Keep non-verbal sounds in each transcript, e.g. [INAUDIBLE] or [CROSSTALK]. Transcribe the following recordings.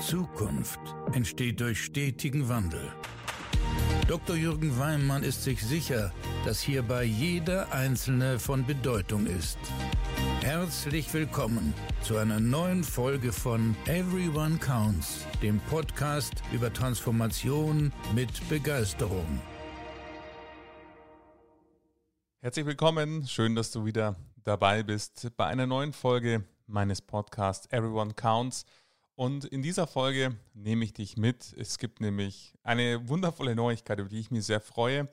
Zukunft entsteht durch stetigen Wandel. Dr. Jürgen Weimann ist sich sicher, dass hierbei jeder Einzelne von Bedeutung ist. Herzlich willkommen zu einer neuen Folge von Everyone Counts, dem Podcast über Transformation mit Begeisterung. Herzlich willkommen, schön, dass du wieder dabei bist bei einer neuen Folge meines Podcasts Everyone Counts. Und in dieser Folge nehme ich dich mit. Es gibt nämlich eine wundervolle Neuigkeit, über die ich mich sehr freue.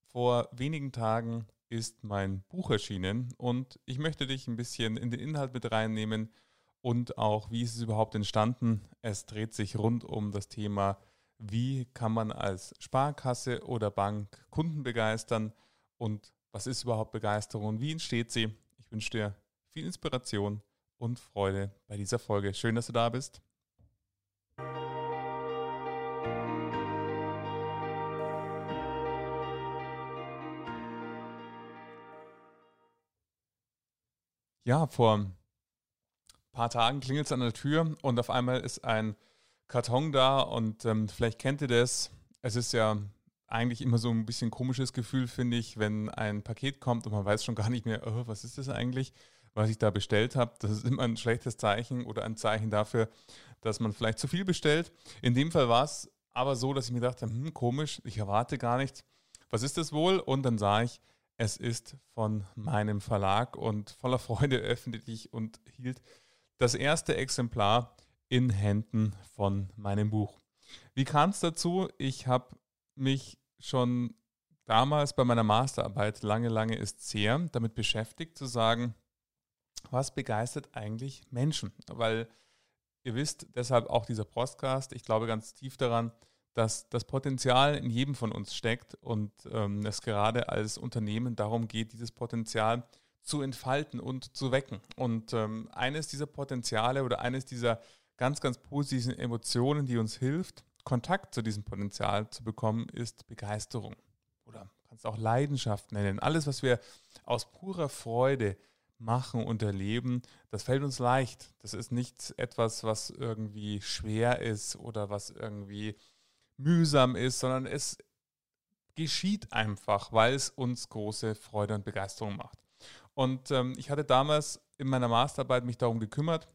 Vor wenigen Tagen ist mein Buch erschienen und ich möchte dich ein bisschen in den Inhalt mit reinnehmen und auch, wie ist es überhaupt entstanden. Es dreht sich rund um das Thema, wie kann man als Sparkasse oder Bank Kunden begeistern und was ist überhaupt Begeisterung und wie entsteht sie. Ich wünsche dir viel Inspiration und Freude bei dieser Folge. Schön, dass du da bist. Ja, vor ein paar Tagen klingelt es an der Tür und auf einmal ist ein Karton da und ähm, vielleicht kennt ihr das. Es ist ja eigentlich immer so ein bisschen komisches Gefühl, finde ich, wenn ein Paket kommt und man weiß schon gar nicht mehr, oh, was ist das eigentlich? Was ich da bestellt habe. Das ist immer ein schlechtes Zeichen oder ein Zeichen dafür, dass man vielleicht zu viel bestellt. In dem Fall war es aber so, dass ich mir dachte, hm, komisch, ich erwarte gar nichts. Was ist das wohl? Und dann sah ich, es ist von meinem Verlag und voller Freude [LAUGHS] öffnete ich und hielt das erste Exemplar in Händen von meinem Buch. Wie kam es dazu? Ich habe mich schon damals bei meiner Masterarbeit lange, lange ist sehr damit beschäftigt zu sagen, was begeistert eigentlich Menschen? Weil ihr wisst, deshalb auch dieser Podcast, ich glaube ganz tief daran, dass das Potenzial in jedem von uns steckt und ähm, es gerade als Unternehmen darum geht, dieses Potenzial zu entfalten und zu wecken. Und ähm, eines dieser Potenziale oder eines dieser ganz, ganz positiven Emotionen, die uns hilft, Kontakt zu diesem Potenzial zu bekommen, ist Begeisterung. Oder kannst auch Leidenschaft nennen. Alles, was wir aus purer Freude machen und erleben, das fällt uns leicht. Das ist nicht etwas, was irgendwie schwer ist oder was irgendwie mühsam ist, sondern es geschieht einfach, weil es uns große Freude und Begeisterung macht. Und ähm, ich hatte damals in meiner Masterarbeit mich darum gekümmert,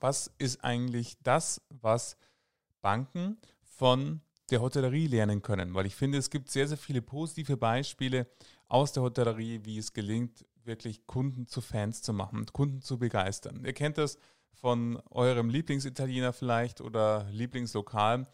was ist eigentlich das, was Banken von der Hotellerie lernen können, weil ich finde, es gibt sehr, sehr viele positive Beispiele aus der Hotellerie, wie es gelingt, wirklich Kunden zu Fans zu machen, Kunden zu begeistern. Ihr kennt das von eurem Lieblingsitaliener vielleicht oder Lieblingslokal.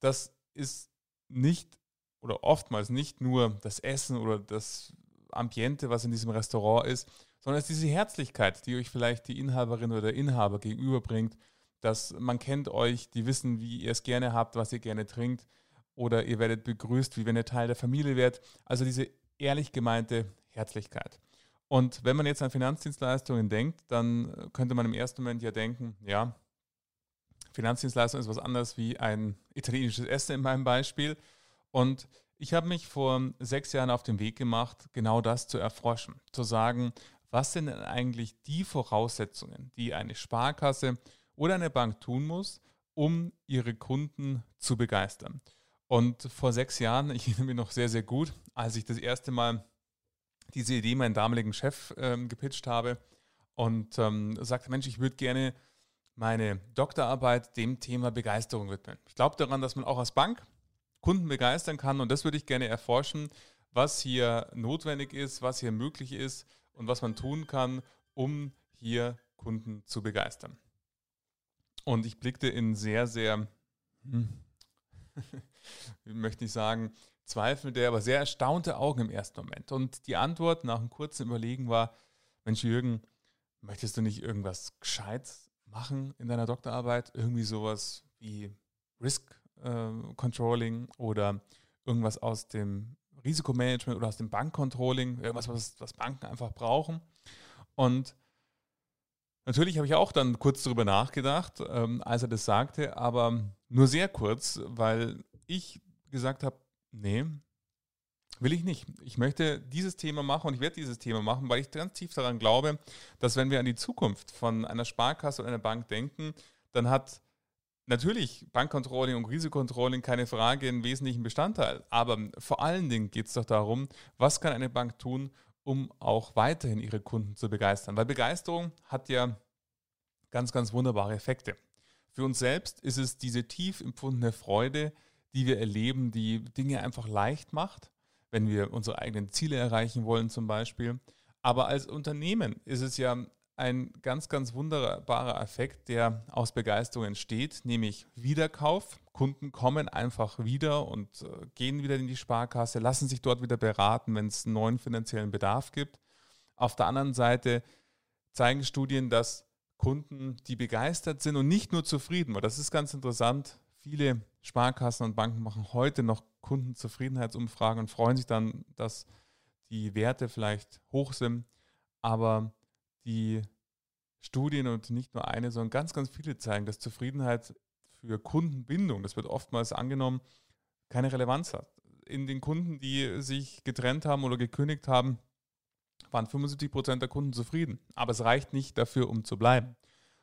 Das ist nicht oder oftmals nicht nur das Essen oder das Ambiente, was in diesem Restaurant ist, sondern es ist diese Herzlichkeit, die euch vielleicht die Inhaberin oder der Inhaber gegenüberbringt, dass man kennt euch, die wissen, wie ihr es gerne habt, was ihr gerne trinkt oder ihr werdet begrüßt, wie wenn ihr Teil der Familie werdet. Also diese ehrlich gemeinte Herzlichkeit. Und wenn man jetzt an Finanzdienstleistungen denkt, dann könnte man im ersten Moment ja denken, ja, Finanzdienstleistung ist was anderes wie ein italienisches Essen in meinem Beispiel. Und ich habe mich vor sechs Jahren auf den Weg gemacht, genau das zu erforschen, zu sagen, was sind denn eigentlich die Voraussetzungen, die eine Sparkasse oder eine Bank tun muss, um ihre Kunden zu begeistern. Und vor sechs Jahren, [LAUGHS] ich erinnere mich noch sehr, sehr gut, als ich das erste Mal diese Idee meinem damaligen Chef ähm, gepitcht habe und ähm, sagte, Mensch, ich würde gerne meine Doktorarbeit dem Thema Begeisterung widmen. Ich glaube daran, dass man auch als Bank Kunden begeistern kann und das würde ich gerne erforschen, was hier notwendig ist, was hier möglich ist und was man tun kann, um hier Kunden zu begeistern. Und ich blickte in sehr, sehr, hm, [LAUGHS] möchte ich sagen, zweifelnde, aber sehr erstaunte Augen im ersten Moment. Und die Antwort nach einem kurzen Überlegen war, Mensch Jürgen, möchtest du nicht irgendwas Gescheites machen in deiner Doktorarbeit? Irgendwie sowas wie Risk äh, Controlling oder irgendwas aus dem Risikomanagement oder aus dem Bankcontrolling, irgendwas, was, was Banken einfach brauchen. Und natürlich habe ich auch dann kurz darüber nachgedacht, ähm, als er das sagte, aber nur sehr kurz, weil ich gesagt habe, Nee, will ich nicht. Ich möchte dieses Thema machen und ich werde dieses Thema machen, weil ich ganz tief daran glaube, dass wenn wir an die Zukunft von einer Sparkasse oder einer Bank denken, dann hat natürlich Bankcontrolling und Risikocontrolling keine Frage, ein wesentlichen Bestandteil. Aber vor allen Dingen geht es doch darum, was kann eine Bank tun, um auch weiterhin ihre Kunden zu begeistern. Weil Begeisterung hat ja ganz, ganz wunderbare Effekte. Für uns selbst ist es diese tief empfundene Freude, die wir erleben, die Dinge einfach leicht macht, wenn wir unsere eigenen Ziele erreichen wollen zum Beispiel. Aber als Unternehmen ist es ja ein ganz, ganz wunderbarer Effekt, der aus Begeisterung entsteht, nämlich Wiederkauf. Kunden kommen einfach wieder und äh, gehen wieder in die Sparkasse, lassen sich dort wieder beraten, wenn es einen neuen finanziellen Bedarf gibt. Auf der anderen Seite zeigen Studien, dass Kunden, die begeistert sind und nicht nur zufrieden, weil das ist ganz interessant, viele Sparkassen und Banken machen heute noch Kundenzufriedenheitsumfragen und freuen sich dann, dass die Werte vielleicht hoch sind, aber die Studien und nicht nur eine, sondern ganz, ganz viele zeigen, dass Zufriedenheit für Kundenbindung, das wird oftmals angenommen, keine Relevanz hat. In den Kunden, die sich getrennt haben oder gekündigt haben, waren 75 Prozent der Kunden zufrieden. Aber es reicht nicht dafür, um zu bleiben.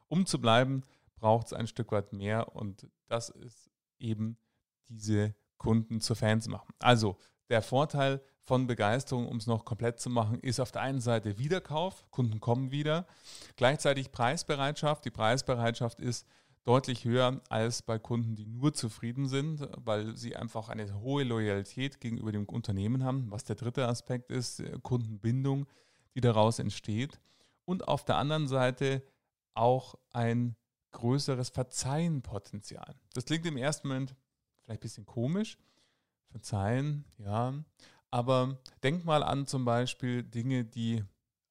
Um zu bleiben, braucht es ein Stück weit mehr und das ist eben diese Kunden zu Fans machen. Also der Vorteil von Begeisterung, um es noch komplett zu machen, ist auf der einen Seite Wiederkauf, Kunden kommen wieder, gleichzeitig Preisbereitschaft. Die Preisbereitschaft ist deutlich höher als bei Kunden, die nur zufrieden sind, weil sie einfach eine hohe Loyalität gegenüber dem Unternehmen haben. Was der dritte Aspekt ist, äh, Kundenbindung, die daraus entsteht. Und auf der anderen Seite auch ein größeres Verzeihenpotenzial. Das klingt im ersten Moment vielleicht ein bisschen komisch. Verzeihen, ja. Aber denk mal an zum Beispiel Dinge, die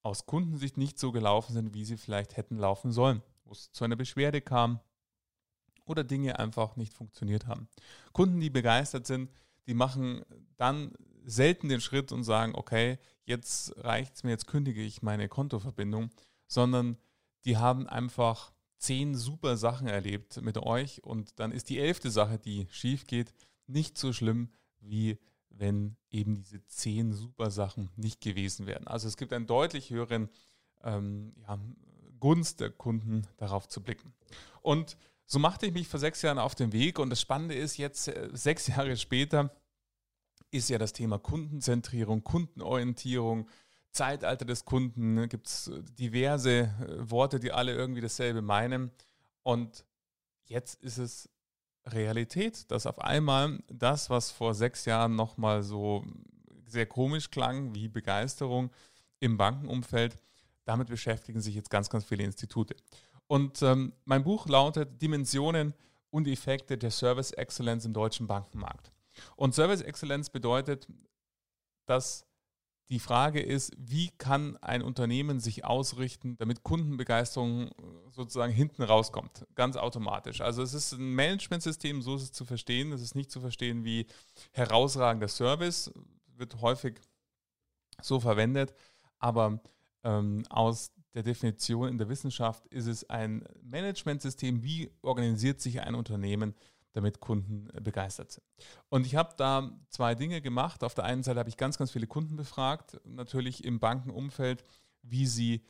aus Kundensicht nicht so gelaufen sind, wie sie vielleicht hätten laufen sollen, wo es zu einer Beschwerde kam oder Dinge einfach nicht funktioniert haben. Kunden, die begeistert sind, die machen dann selten den Schritt und sagen, okay, jetzt reicht es mir, jetzt kündige ich meine Kontoverbindung, sondern die haben einfach zehn super Sachen erlebt mit euch und dann ist die elfte Sache, die schief geht, nicht so schlimm, wie wenn eben diese zehn super Sachen nicht gewesen wären. Also es gibt einen deutlich höheren ähm, ja, Gunst der Kunden, darauf zu blicken. Und so machte ich mich vor sechs Jahren auf den Weg und das Spannende ist, jetzt äh, sechs [LAUGHS] Jahre später ist ja das Thema Kundenzentrierung, Kundenorientierung, Zeitalter des Kunden, ne, gibt es diverse äh, Worte, die alle irgendwie dasselbe meinen. Und jetzt ist es Realität, dass auf einmal das, was vor sechs Jahren nochmal so sehr komisch klang, wie Begeisterung im Bankenumfeld, damit beschäftigen sich jetzt ganz, ganz viele Institute. Und ähm, mein Buch lautet Dimensionen und Effekte der Service Excellence im deutschen Bankenmarkt. Und Service Excellence bedeutet, dass die Frage ist, wie kann ein Unternehmen sich ausrichten, damit Kundenbegeisterung äh, sozusagen hinten rauskommt, ganz automatisch. Also es ist ein Managementsystem, so ist es zu verstehen. Es ist nicht zu verstehen wie herausragender Service, wird häufig so verwendet, aber ähm, aus der Definition in der Wissenschaft ist es ein Managementsystem, wie organisiert sich ein Unternehmen, damit Kunden äh, begeistert sind. Und ich habe da zwei Dinge gemacht. Auf der einen Seite habe ich ganz, ganz viele Kunden befragt, natürlich im Bankenumfeld, wie sie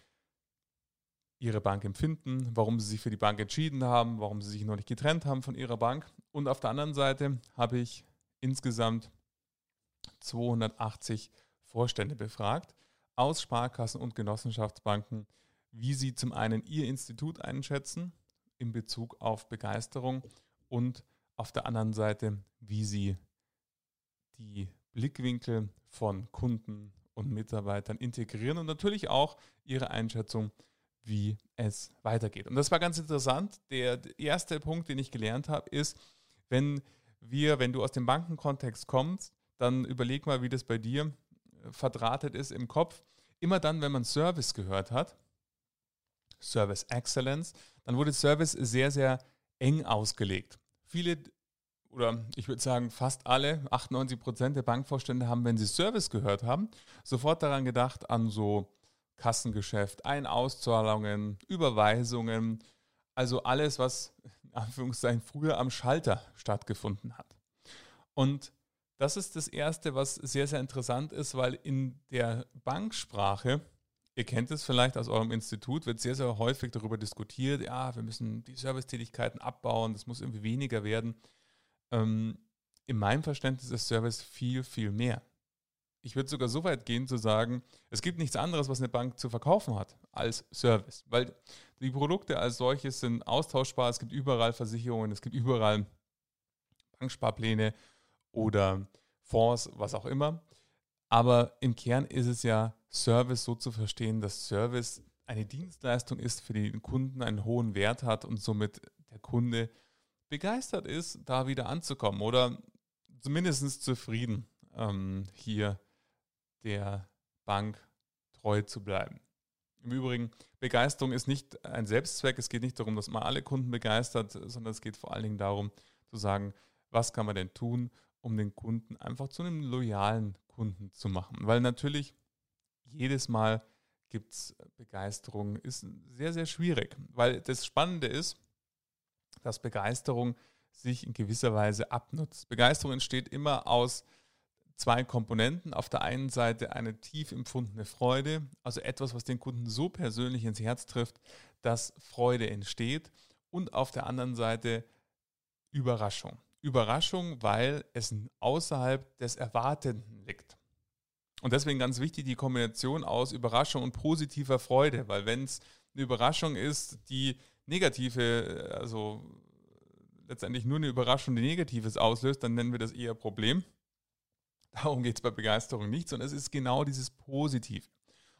ihre Bank empfinden, warum sie sich für die Bank entschieden haben, warum sie sich noch nicht getrennt haben von ihrer Bank. Und auf der anderen Seite habe ich insgesamt 280 Vorstände befragt aus Sparkassen und Genossenschaftsbanken, wie sie zum einen ihr Institut einschätzen in Bezug auf Begeisterung und auf der anderen Seite, wie sie die Blickwinkel von Kunden und Mitarbeitern integrieren und natürlich auch ihre Einschätzung, wie es weitergeht. Und das war ganz interessant. Der erste Punkt, den ich gelernt habe, ist, wenn wir, wenn du aus dem Bankenkontext kommst, dann überleg mal, wie das bei dir verdrahtet ist im Kopf. Immer dann, wenn man Service gehört hat, Service Excellence, dann wurde Service sehr, sehr eng ausgelegt. Viele oder ich würde sagen fast alle, 98 Prozent der Bankvorstände haben, wenn sie Service gehört haben, sofort daran gedacht an so Kassengeschäft, Ein-Auszahlungen, Überweisungen, also alles, was in Anführungszeichen früher am Schalter stattgefunden hat. Und das ist das Erste, was sehr, sehr interessant ist, weil in der Banksprache Ihr kennt es vielleicht aus eurem Institut, wird sehr, sehr häufig darüber diskutiert, ja, wir müssen die Servicetätigkeiten abbauen, das muss irgendwie weniger werden. Ähm, in meinem Verständnis ist Service viel, viel mehr. Ich würde sogar so weit gehen zu sagen, es gibt nichts anderes, was eine Bank zu verkaufen hat als Service, weil die Produkte als solches sind austauschbar, es gibt überall Versicherungen, es gibt überall Banksparpläne oder Fonds, was auch immer. Aber im Kern ist es ja Service so zu verstehen, dass Service eine Dienstleistung ist, für den Kunden einen hohen Wert hat und somit der Kunde begeistert ist, da wieder anzukommen oder zumindest zufrieden ähm, hier der Bank treu zu bleiben. Im Übrigen, Begeisterung ist nicht ein Selbstzweck. Es geht nicht darum, dass man alle Kunden begeistert, sondern es geht vor allen Dingen darum, zu sagen, was kann man denn tun, um den Kunden einfach zu einem loyalen Kunden zu machen. Weil natürlich jedes Mal gibt es Begeisterung, ist sehr, sehr schwierig. Weil das Spannende ist, dass Begeisterung sich in gewisser Weise abnutzt. Begeisterung entsteht immer aus zwei Komponenten. Auf der einen Seite eine tief empfundene Freude, also etwas, was den Kunden so persönlich ins Herz trifft, dass Freude entsteht. Und auf der anderen Seite Überraschung. Überraschung, weil es außerhalb des Erwartenden liegt. Und deswegen ganz wichtig die Kombination aus Überraschung und positiver Freude, weil wenn es eine Überraschung ist, die negative, also letztendlich nur eine Überraschung, die Negatives auslöst, dann nennen wir das eher Problem. [LAUGHS] Darum geht es bei Begeisterung nicht, sondern es ist genau dieses Positiv.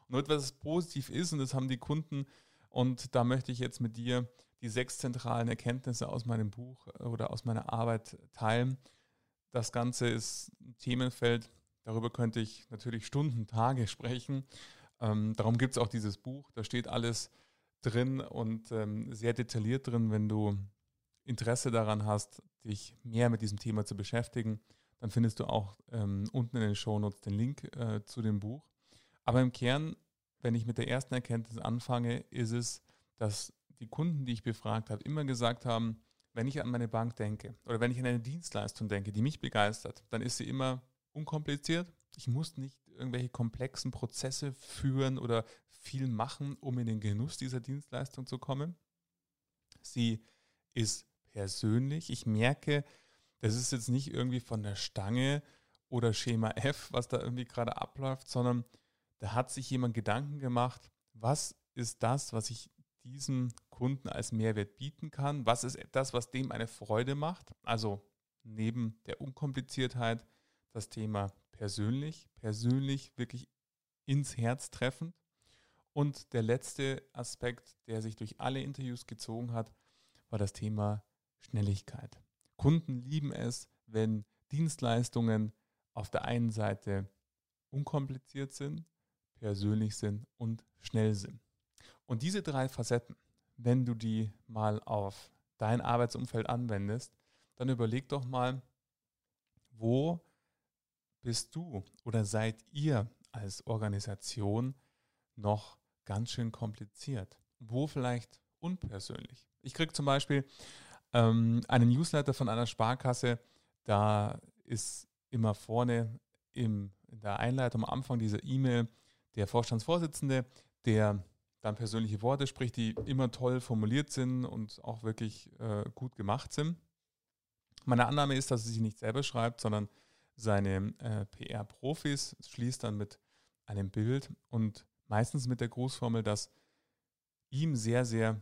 Und etwas positiv ist, und das haben die Kunden, und da möchte ich jetzt mit dir die sechs zentralen Erkenntnisse aus meinem Buch oder aus meiner Arbeit teilen. Das Ganze ist ein Themenfeld, darüber könnte ich natürlich Stunden, Tage sprechen. Ähm, darum gibt es auch dieses Buch, da steht alles drin und ähm, sehr detailliert drin, wenn du Interesse daran hast, dich mehr mit diesem Thema zu beschäftigen dann findest du auch ähm, unten in den Shownotes den Link äh, zu dem Buch. Aber im Kern, wenn ich mit der ersten Erkenntnis anfange, ist es, dass die Kunden, die ich befragt habe, immer gesagt haben, wenn ich an meine Bank denke oder wenn ich an eine Dienstleistung denke, die mich begeistert, dann ist sie immer unkompliziert. Ich muss nicht irgendwelche komplexen Prozesse führen oder viel machen, um in den Genuss dieser Dienstleistung zu kommen. Sie ist persönlich. Ich merke, das ist jetzt nicht irgendwie von der Stange oder Schema F, was da irgendwie gerade abläuft, sondern da hat sich jemand Gedanken gemacht, was ist das, was ich diesem Kunden als Mehrwert bieten kann? Was ist das, was dem eine Freude macht? Also neben der Unkompliziertheit das Thema persönlich, persönlich wirklich ins Herz treffend. Und der letzte Aspekt, der sich durch alle Interviews gezogen hat, war das Thema Schnelligkeit. Kunden lieben es, wenn Dienstleistungen auf der einen Seite unkompliziert sind, persönlich sind und schnell sind. Und diese drei Facetten, wenn du die mal auf dein Arbeitsumfeld anwendest, dann überleg doch mal, wo bist du oder seid ihr als Organisation noch ganz schön kompliziert? Wo vielleicht unpersönlich? Ich kriege zum Beispiel ähm, einen Newsletter von einer Sparkasse, da ist immer vorne im, in der Einleitung am Anfang dieser E-Mail der Vorstandsvorsitzende, der dann persönliche Worte spricht, die immer toll formuliert sind und auch wirklich äh, gut gemacht sind. Meine Annahme ist, dass er sie nicht selber schreibt, sondern seine äh, PR-Profis schließt dann mit einem Bild und meistens mit der Grußformel, dass ihm sehr, sehr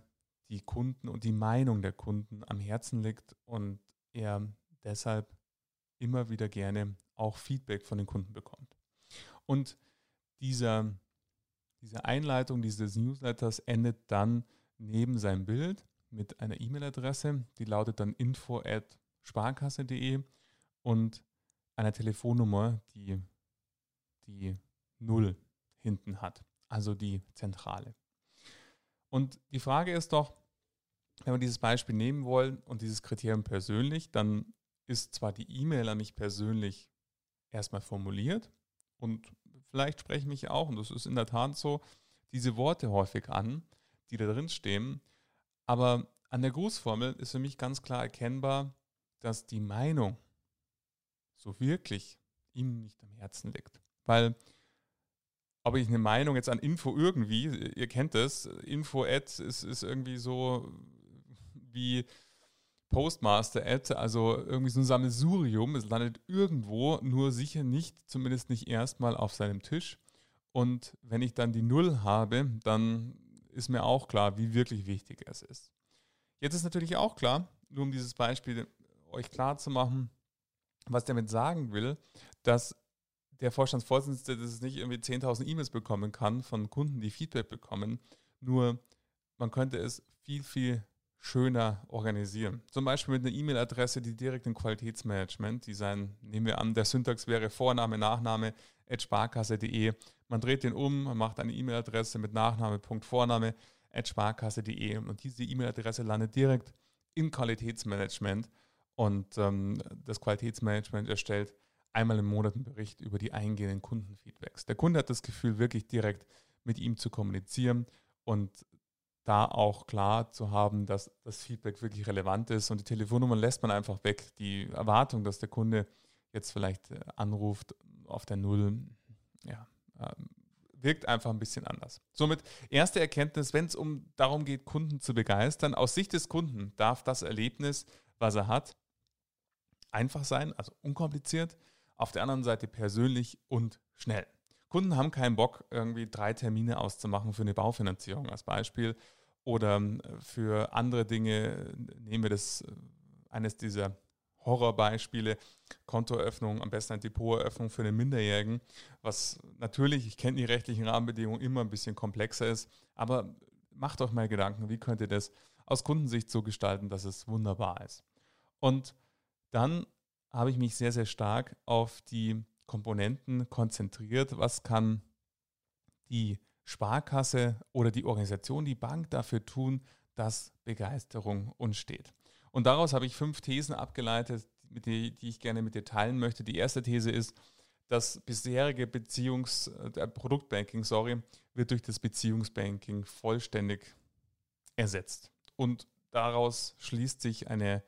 die Kunden und die Meinung der Kunden am Herzen liegt und er deshalb immer wieder gerne auch Feedback von den Kunden bekommt. Und dieser, diese Einleitung dieses Newsletters endet dann neben seinem Bild mit einer E-Mail-Adresse, die lautet dann info at sparkasse.de und einer Telefonnummer, die die Null hinten hat, also die Zentrale. Und die Frage ist doch, wenn wir dieses Beispiel nehmen wollen und dieses Kriterium persönlich, dann ist zwar die E-Mail an mich persönlich erstmal formuliert und vielleicht sprechen mich auch, und das ist in der Tat so, diese Worte häufig an, die da drin stehen, aber an der Grußformel ist für mich ganz klar erkennbar, dass die Meinung so wirklich ihm nicht am Herzen liegt. Weil ob ich eine Meinung jetzt an Info irgendwie, ihr kennt das, Info-Ad ist, ist irgendwie so wie Postmaster-Ad, also irgendwie so ein Sammelsurium. Es landet irgendwo, nur sicher nicht, zumindest nicht erstmal auf seinem Tisch. Und wenn ich dann die Null habe, dann ist mir auch klar, wie wirklich wichtig es ist. Jetzt ist natürlich auch klar, nur um dieses Beispiel euch klar zu machen, was damit sagen will, dass der Vorstandsvorsitzende das nicht irgendwie 10.000 E-Mails bekommen kann von Kunden, die Feedback bekommen. Nur man könnte es viel, viel schöner organisieren. Zum Beispiel mit einer E-Mail-Adresse, die direkt im Qualitätsmanagement, die sein, nehmen wir an, der Syntax wäre Vorname, Nachname, at sparkasse.de. Man dreht den um, macht eine E-Mail-Adresse mit Nachname, Punkt, Vorname, at sparkasse.de und diese E-Mail-Adresse landet direkt im Qualitätsmanagement und ähm, das Qualitätsmanagement erstellt einmal im Monat einen Bericht über die eingehenden Kundenfeedbacks. Der Kunde hat das Gefühl, wirklich direkt mit ihm zu kommunizieren und da auch klar zu haben, dass das Feedback wirklich relevant ist und die Telefonnummer lässt man einfach weg. Die Erwartung, dass der Kunde jetzt vielleicht äh, anruft auf der Null, ja, ähm, wirkt einfach ein bisschen anders. Somit erste Erkenntnis, wenn es um darum geht, Kunden zu begeistern, aus Sicht des Kunden darf das Erlebnis, was er hat, einfach sein, also unkompliziert, auf der anderen Seite persönlich und schnell. Kunden haben keinen Bock, irgendwie drei Termine auszumachen für eine Baufinanzierung als Beispiel oder ähm, für andere Dinge. Nehmen wir das äh, eines dieser Horrorbeispiele, Kontoeröffnung, am besten eine Depoteröffnung für einen Minderjährigen, was natürlich, ich kenne die rechtlichen Rahmenbedingungen, immer ein bisschen komplexer ist, aber macht euch mal Gedanken, wie könnt ihr das aus Kundensicht so gestalten, dass es wunderbar ist. Und dann habe ich mich sehr, sehr stark auf die Komponenten konzentriert. Was kann die Sparkasse oder die Organisation, die Bank dafür tun, dass Begeisterung entsteht? Und daraus habe ich fünf Thesen abgeleitet, die, ich gerne mit dir teilen möchte. Die erste These ist, das bisherige Beziehungs-, äh, Produktbanking, sorry, wird durch das Beziehungsbanking vollständig ersetzt. Und daraus schließt sich eine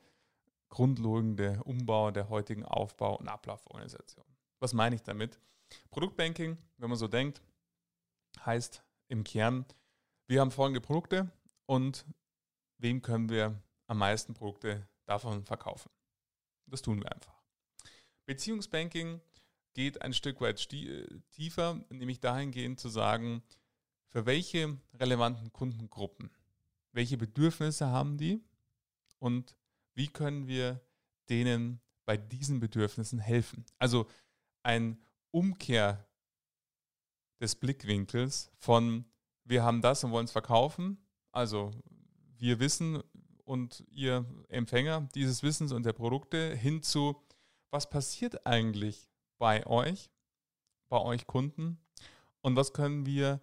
grundlegende Umbau der heutigen Aufbau- und Ablauforganisation. Was meine ich damit? Produktbanking, wenn man so denkt, heißt im Kern, wir haben folgende Produkte und wem können wir am meisten Produkte davon verkaufen? Das tun wir einfach. Beziehungsbanking geht ein Stück weit tiefer, nämlich dahingehend zu sagen, für welche relevanten Kundengruppen, welche Bedürfnisse haben die und wie können wir denen bei diesen Bedürfnissen helfen? Also ein Umkehr des Blickwinkels von wir haben das und wollen es verkaufen. Also wir wissen und ihr Empfänger dieses Wissens und der Produkte hin zu, was passiert eigentlich bei euch, bei euch Kunden und was können wir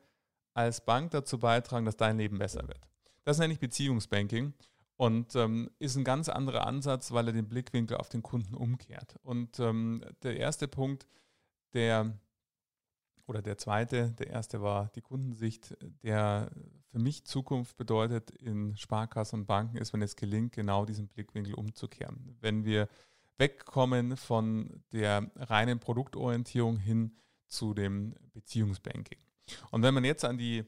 als Bank dazu beitragen, dass dein Leben besser wird. Das nenne ich Beziehungsbanking und ähm, ist ein ganz anderer Ansatz, weil er den Blickwinkel auf den Kunden umkehrt. Und ähm, der erste Punkt, der oder der zweite, der erste war die Kundensicht, der für mich Zukunft bedeutet in Sparkassen und Banken, ist, wenn es gelingt, genau diesen Blickwinkel umzukehren. Wenn wir wegkommen von der reinen Produktorientierung hin zu dem Beziehungsbanking. Und wenn man jetzt an die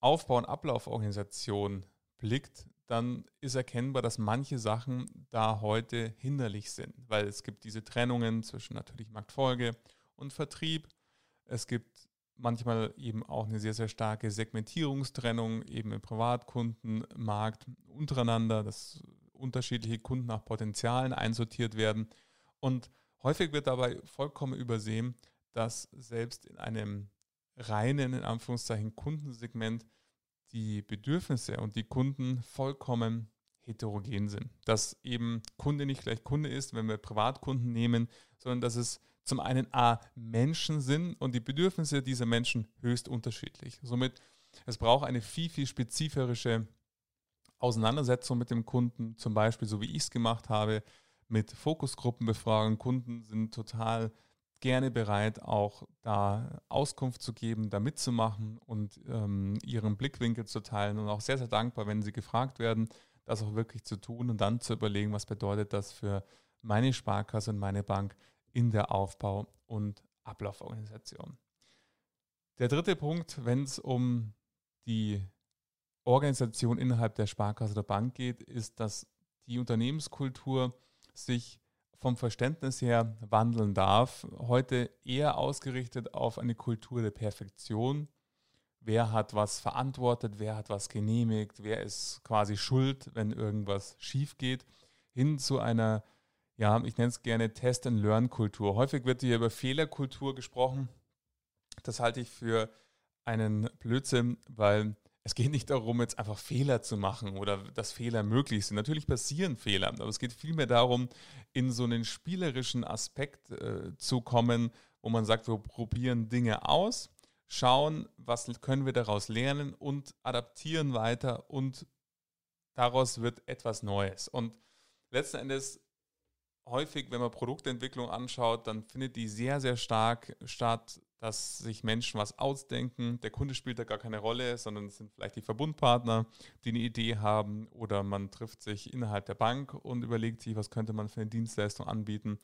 Aufbau- und Ablauforganisation blickt, dann ist erkennbar, dass manche Sachen da heute hinderlich sind, weil es gibt diese Trennungen zwischen natürlich Marktfolge und Vertrieb. Es gibt manchmal eben auch eine sehr, sehr starke Segmentierungstrennung eben im Privatkundenmarkt untereinander, dass unterschiedliche Kunden nach Potenzialen einsortiert werden. Und häufig wird dabei vollkommen übersehen, dass selbst in einem reinen, in Anführungszeichen, Kundensegment die Bedürfnisse und die Kunden vollkommen heterogen sind. Dass eben Kunde nicht gleich Kunde ist, wenn wir Privatkunden nehmen, sondern dass es zum einen A Menschen sind und die Bedürfnisse dieser Menschen höchst unterschiedlich. Somit es braucht eine viel, viel spezifische Auseinandersetzung mit dem Kunden, zum Beispiel so wie ich es gemacht habe, mit Fokusgruppenbefragungen. Kunden sind total gerne bereit, auch da Auskunft zu geben, da mitzumachen und ähm, ihren Blickwinkel zu teilen und auch sehr, sehr dankbar, wenn sie gefragt werden, das auch wirklich zu tun und dann zu überlegen, was bedeutet das für meine Sparkasse und meine Bank in der Aufbau- und Ablauforganisation. Der dritte Punkt, wenn es um die Organisation innerhalb der Sparkasse oder Bank geht, ist, dass die Unternehmenskultur sich vom Verständnis her wandeln darf. Heute eher ausgerichtet auf eine Kultur der Perfektion. Wer hat was verantwortet, wer hat was genehmigt, wer ist quasi schuld, wenn irgendwas schief geht, hin zu einer, ja, ich nenne es gerne Test-and-Learn-Kultur. Häufig wird hier über Fehlerkultur gesprochen. Das halte ich für einen Blödsinn, weil es geht nicht darum, jetzt einfach Fehler zu machen oder dass Fehler möglich sind. Natürlich passieren Fehler, aber es geht vielmehr darum, in so einen spielerischen Aspekt äh, zu kommen, wo man sagt, wir probieren Dinge aus, schauen, was können wir daraus lernen und adaptieren weiter und daraus wird etwas Neues. Und letzten Endes häufig, wenn man Produktentwicklung anschaut, dann findet die sehr, sehr stark statt dass sich Menschen was ausdenken. Der Kunde spielt da gar keine Rolle, sondern es sind vielleicht die Verbundpartner, die eine Idee haben oder man trifft sich innerhalb der Bank und überlegt sich, was könnte man für eine Dienstleistung anbieten.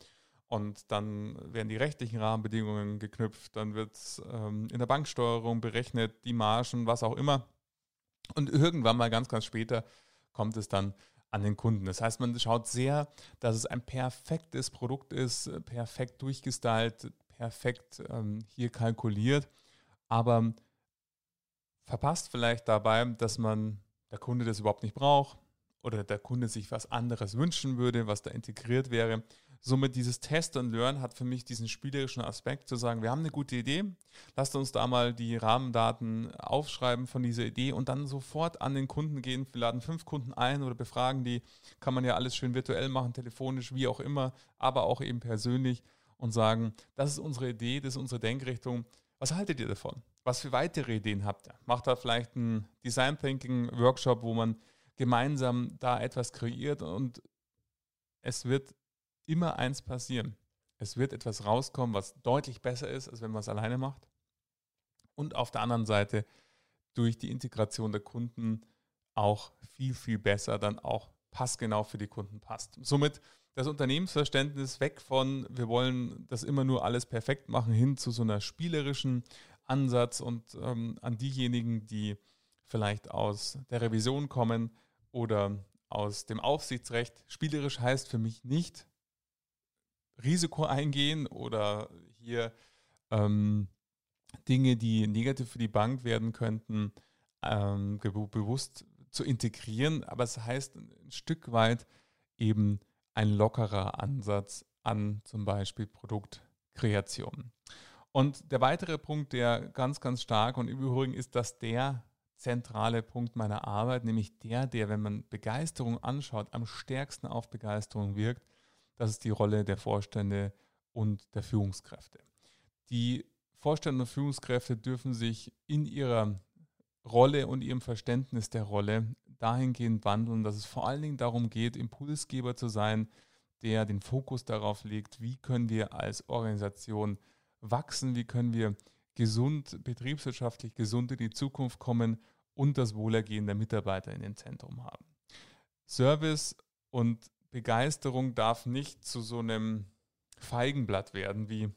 Und dann werden die rechtlichen Rahmenbedingungen geknüpft, dann wird ähm, in der Banksteuerung berechnet, die Margen, was auch immer. Und irgendwann mal ganz, ganz später kommt es dann an den Kunden. Das heißt, man schaut sehr, dass es ein perfektes Produkt ist, perfekt durchgestylt, perfekt ähm, hier kalkuliert, aber verpasst vielleicht dabei, dass man der Kunde das überhaupt nicht braucht oder der Kunde sich was anderes wünschen würde, was da integriert wäre. Somit dieses Test und Learn hat für mich diesen spielerischen Aspekt zu sagen, wir haben eine gute Idee, lasst uns da mal die Rahmendaten aufschreiben von dieser Idee und dann sofort an den Kunden gehen. Wir laden fünf Kunden ein oder befragen die, kann man ja alles schön virtuell machen, telefonisch, wie auch immer, aber auch eben persönlich und sagen, das ist unsere Idee, das ist unsere Denkrichtung. Was haltet ihr davon? Was für weitere Ideen habt ihr? Macht da vielleicht einen Design Thinking Workshop, wo man gemeinsam da etwas kreiert und es wird immer eins passieren. Es wird etwas rauskommen, was deutlich besser ist, als wenn man es alleine macht. Und auf der anderen Seite durch die Integration der Kunden auch viel, viel besser dann auch passgenau für die Kunden passt. Somit das Unternehmensverständnis weg von, wir wollen das immer nur alles perfekt machen, hin zu so einer spielerischen Ansatz und ähm, an diejenigen, die vielleicht aus der Revision kommen oder aus dem Aufsichtsrecht. Spielerisch heißt für mich nicht Risiko eingehen oder hier ähm, Dinge, die negativ für die Bank werden könnten, ähm, bewusst zu integrieren. Aber es heißt ein Stück weit eben ein lockerer Ansatz an zum Beispiel Produktkreation. Und der weitere Punkt, der ganz, ganz stark und übrigens ist, dass der zentrale Punkt meiner Arbeit, nämlich der, der, wenn man Begeisterung anschaut, am stärksten auf Begeisterung wirkt, das ist die Rolle der Vorstände und der Führungskräfte. Die Vorstände und Führungskräfte dürfen sich in ihrer Rolle und ihrem Verständnis der Rolle dahingehend wandeln, dass es vor allen Dingen darum geht, Impulsgeber zu sein, der den Fokus darauf legt, wie können wir als Organisation wachsen, wie können wir gesund, betriebswirtschaftlich gesund in die Zukunft kommen und das Wohlergehen der Mitarbeiter in den Zentrum haben. Service und Begeisterung darf nicht zu so einem Feigenblatt werden, wie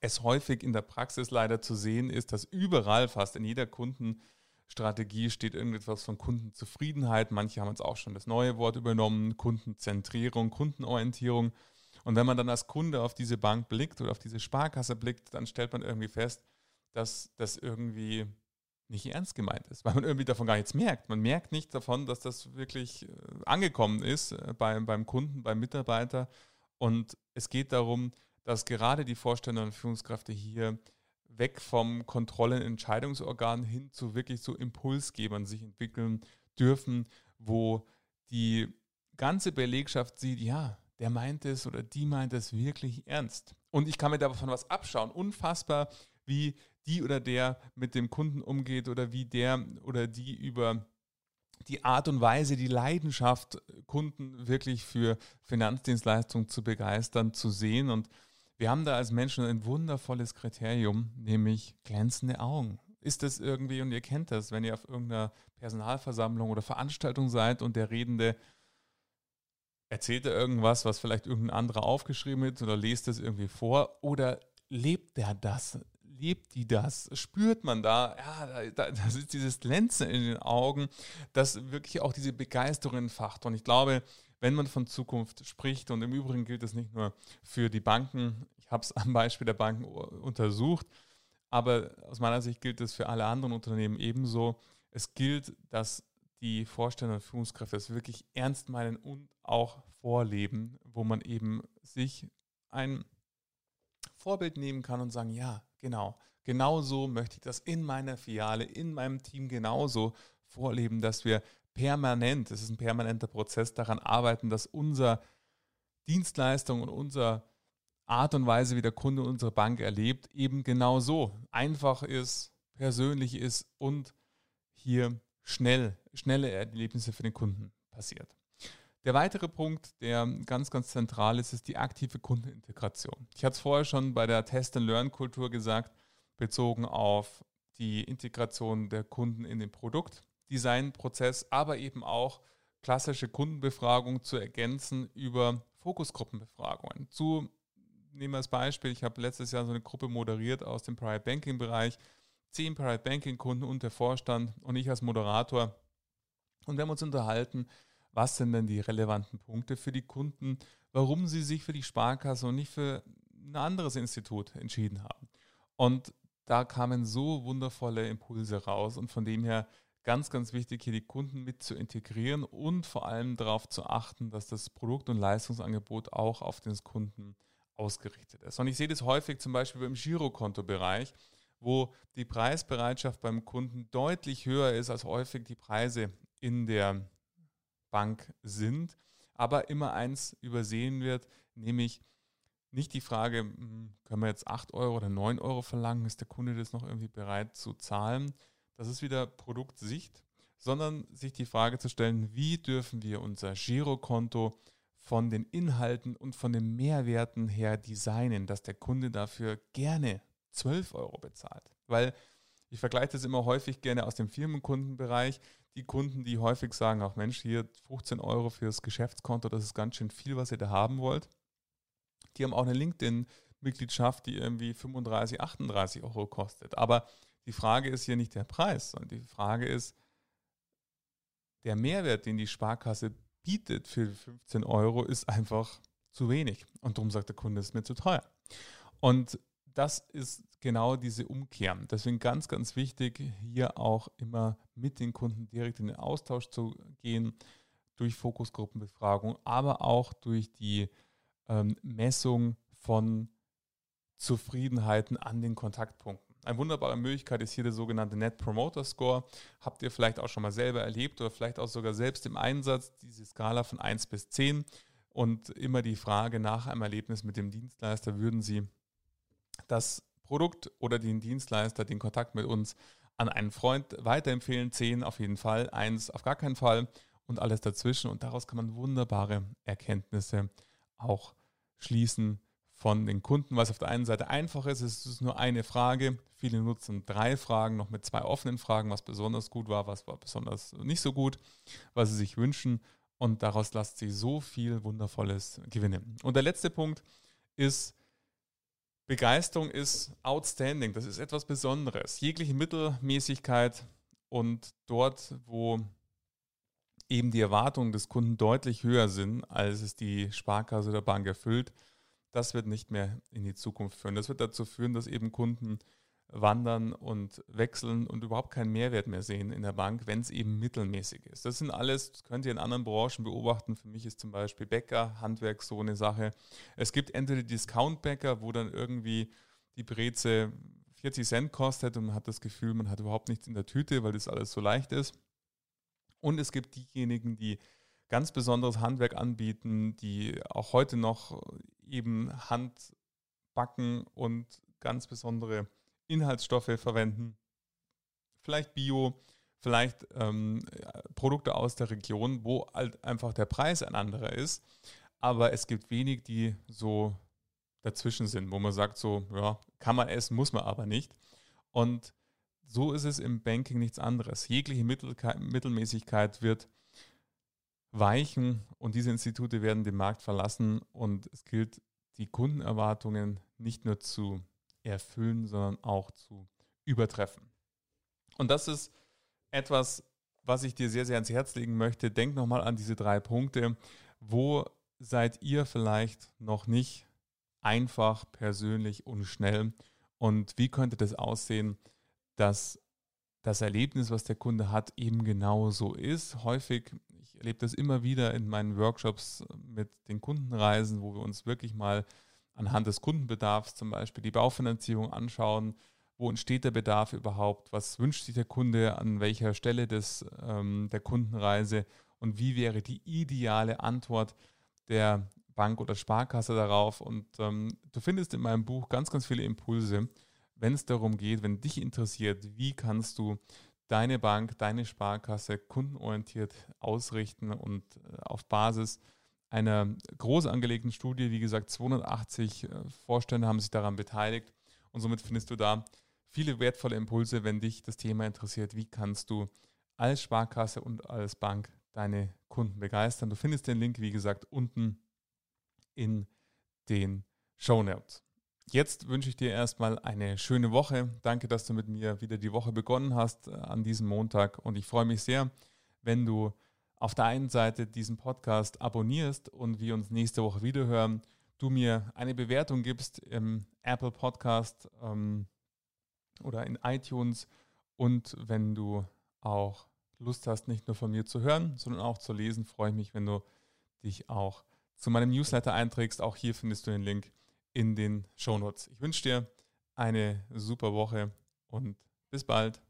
es häufig in der Praxis leider zu sehen ist, dass überall fast in jeder Kundenstrategie steht irgendetwas von Kundenzufriedenheit. Manche haben jetzt auch schon das neue Wort übernommen, Kundenzentrierung, Kundenorientierung. Und wenn man dann als Kunde auf diese Bank blickt oder auf diese Sparkasse blickt, dann stellt man irgendwie fest, dass das irgendwie nicht ernst gemeint ist, weil man irgendwie davon gar nichts merkt. Man merkt nicht davon, dass das wirklich äh, angekommen ist äh, beim, beim Kunden, beim Mitarbeiter. Und es geht darum, dass gerade die Vorstände und Führungskräfte hier weg vom Kontrollen- Entscheidungsorgan hin zu wirklich so Impulsgebern sich entwickeln dürfen, wo die ganze Belegschaft sieht, ja, der meint es oder die meint es wirklich ernst. Und ich kann mir davon was abschauen. Unfassbar, wie die oder der mit dem Kunden umgeht oder wie der oder die über die Art und Weise, die Leidenschaft, Kunden wirklich für Finanzdienstleistungen zu begeistern, zu sehen. Und wir haben da als Menschen ein wundervolles Kriterium, nämlich glänzende Augen. Ist das irgendwie, und ihr kennt das, wenn ihr auf irgendeiner Personalversammlung oder Veranstaltung seid und der Redende erzählt er irgendwas, was vielleicht irgendein anderer aufgeschrieben hat oder lest es irgendwie vor oder lebt er das? lebt die das? Spürt man da, ja, da, da, das ist dieses Glänzen in den Augen, das wirklich auch diese Begeisterung entfacht. Und ich glaube, wenn man von Zukunft spricht, und im Übrigen gilt das nicht nur für die Banken, ich habe es am Beispiel der Banken untersucht, aber aus meiner Sicht gilt es für alle anderen Unternehmen ebenso. Es gilt, dass die Vorstände und Führungskräfte es wirklich ernst meinen und auch vorleben, wo man eben sich ein Vorbild nehmen kann und sagen, ja, genau, genau so möchte ich das in meiner Filiale, in meinem Team genauso vorleben, dass wir permanent, es ist ein permanenter Prozess, daran arbeiten, dass unser Dienstleistung und unsere Art und Weise, wie der Kunde unsere Bank erlebt, eben genau so einfach ist, persönlich ist und hier schnell, schnelle Erlebnisse für den Kunden passiert. Der weitere Punkt, der ganz, ganz zentral ist, ist die aktive Kundenintegration. Ich hatte es vorher schon bei der Test-and-Learn-Kultur gesagt, bezogen auf die Integration der Kunden in den Produktdesignprozess, aber eben auch klassische Kundenbefragung zu ergänzen über Fokusgruppenbefragungen. Zu, nehmen wir als Beispiel, ich habe letztes Jahr so eine Gruppe moderiert aus dem Private Banking Bereich, zehn Private Banking Kunden und der Vorstand und ich als Moderator. Und wir haben uns unterhalten, was sind denn die relevanten Punkte für die Kunden, warum sie sich für die Sparkasse und nicht für ein anderes Institut entschieden haben. Und da kamen so wundervolle Impulse raus und von dem her ganz, ganz wichtig, hier die Kunden mit zu integrieren und vor allem darauf zu achten, dass das Produkt- und Leistungsangebot auch auf den Kunden ausgerichtet ist. Und ich sehe das häufig zum Beispiel beim Girokontobereich, wo die Preisbereitschaft beim Kunden deutlich höher ist als häufig die Preise in der Bank sind, aber immer eins übersehen wird, nämlich nicht die Frage, hm, können wir jetzt 8 Euro oder 9 Euro verlangen, ist der Kunde das noch irgendwie bereit zu zahlen? Das ist wieder Produktsicht, sondern sich die Frage zu stellen, wie dürfen wir unser Girokonto von den Inhalten und von den Mehrwerten her designen, dass der Kunde dafür gerne 12 Euro bezahlt. Weil ich vergleiche das immer häufig gerne aus dem Firmenkundenbereich die Kunden, die häufig sagen, ach Mensch, hier 15 Euro fürs Geschäftskonto, das ist ganz schön viel, was ihr da haben wollt. Die haben auch eine LinkedIn-Mitgliedschaft, die irgendwie 35, 38 Euro kostet. Aber die Frage ist hier nicht der Preis, sondern die Frage ist, der Mehrwert, den die Sparkasse bietet für 15 Euro, ist einfach zu wenig. Und darum sagt der Kunde, es ist mir zu teuer. Und das ist genau diese Umkehr. Deswegen ganz, ganz wichtig, hier auch immer mit den Kunden direkt in den Austausch zu gehen, durch Fokusgruppenbefragung, aber auch durch die ähm, Messung von Zufriedenheiten an den Kontaktpunkten. Eine wunderbare Möglichkeit ist hier der sogenannte Net Promoter Score. Habt ihr vielleicht auch schon mal selber erlebt oder vielleicht auch sogar selbst im Einsatz, diese Skala von 1 bis 10 und immer die Frage nach einem Erlebnis mit dem Dienstleister, würden Sie das Produkt oder den Dienstleister, den Kontakt mit uns an einen Freund weiterempfehlen. Zehn auf jeden Fall, eins auf gar keinen Fall und alles dazwischen. Und daraus kann man wunderbare Erkenntnisse auch schließen von den Kunden, was auf der einen Seite einfach ist. Es ist nur eine Frage. Viele nutzen drei Fragen, noch mit zwei offenen Fragen, was besonders gut war, was war besonders nicht so gut, was sie sich wünschen. Und daraus lässt sich so viel Wundervolles gewinnen. Und der letzte Punkt ist, Begeisterung ist outstanding, das ist etwas Besonderes. Jegliche Mittelmäßigkeit und dort, wo eben die Erwartungen des Kunden deutlich höher sind, als es die Sparkasse oder Bank erfüllt, das wird nicht mehr in die Zukunft führen. Das wird dazu führen, dass eben Kunden wandern und wechseln und überhaupt keinen Mehrwert mehr sehen in der Bank, wenn es eben mittelmäßig ist. Das sind alles, das könnt ihr in anderen Branchen beobachten. Für mich ist zum Beispiel Bäcker, Handwerk so eine Sache. Es gibt entweder Discount-Bäcker, wo dann irgendwie die Breze 40 Cent kostet und man hat das Gefühl, man hat überhaupt nichts in der Tüte, weil das alles so leicht ist. Und es gibt diejenigen, die ganz besonderes Handwerk anbieten, die auch heute noch eben Hand backen und ganz besondere Inhaltsstoffe verwenden, vielleicht Bio, vielleicht ähm, Produkte aus der Region, wo halt einfach der Preis ein anderer ist. Aber es gibt wenig, die so dazwischen sind, wo man sagt, so, ja, kann man essen, muss man aber nicht. Und so ist es im Banking nichts anderes. Jegliche Mittelmäßigkeit wird weichen und diese Institute werden den Markt verlassen und es gilt, die Kundenerwartungen nicht nur zu erfüllen, sondern auch zu übertreffen. Und das ist etwas, was ich dir sehr, sehr ans Herz legen möchte. Denk nochmal an diese drei Punkte. Wo seid ihr vielleicht noch nicht einfach, persönlich und schnell? Und wie könnte das aussehen, dass das Erlebnis, was der Kunde hat, eben genau so ist? Häufig, ich erlebe das immer wieder in meinen Workshops mit den Kundenreisen, wo wir uns wirklich mal anhand des Kundenbedarfs zum Beispiel die Baufinanzierung anschauen. Wo entsteht der Bedarf überhaupt? Was wünscht sich der Kunde an welcher Stelle des, ähm, der Kundenreise? Und wie wäre die ideale Antwort der Bank oder Sparkasse darauf? Und ähm, du findest in meinem Buch ganz, ganz viele Impulse, wenn es darum geht, wenn dich interessiert, wie kannst du deine Bank, deine Sparkasse kundenorientiert ausrichten und äh, auf Basis einer groß angelegten Studie, wie gesagt, 280 äh, Vorstände haben sich daran beteiligt und somit findest du da viele wertvolle Impulse, wenn dich das Thema interessiert, wie kannst du als Sparkasse und als Bank deine Kunden begeistern. Du findest den Link, wie gesagt, unten in den Show Notes. Jetzt wünsche ich dir erstmal eine schöne Woche. Danke, dass du mit mir wieder die Woche begonnen hast äh, an diesem Montag und ich freue mich sehr, wenn du auf der einen Seite diesen Podcast abonnierst und wir uns nächste Woche wieder hören, du mir eine Bewertung gibst im Apple Podcast ähm, oder in iTunes und wenn du auch Lust hast, nicht nur von mir zu hören, sondern auch zu lesen, freue ich mich, wenn du dich auch zu meinem Newsletter einträgst. Auch hier findest du den Link in den Shownotes. Ich wünsche dir eine super Woche und bis bald.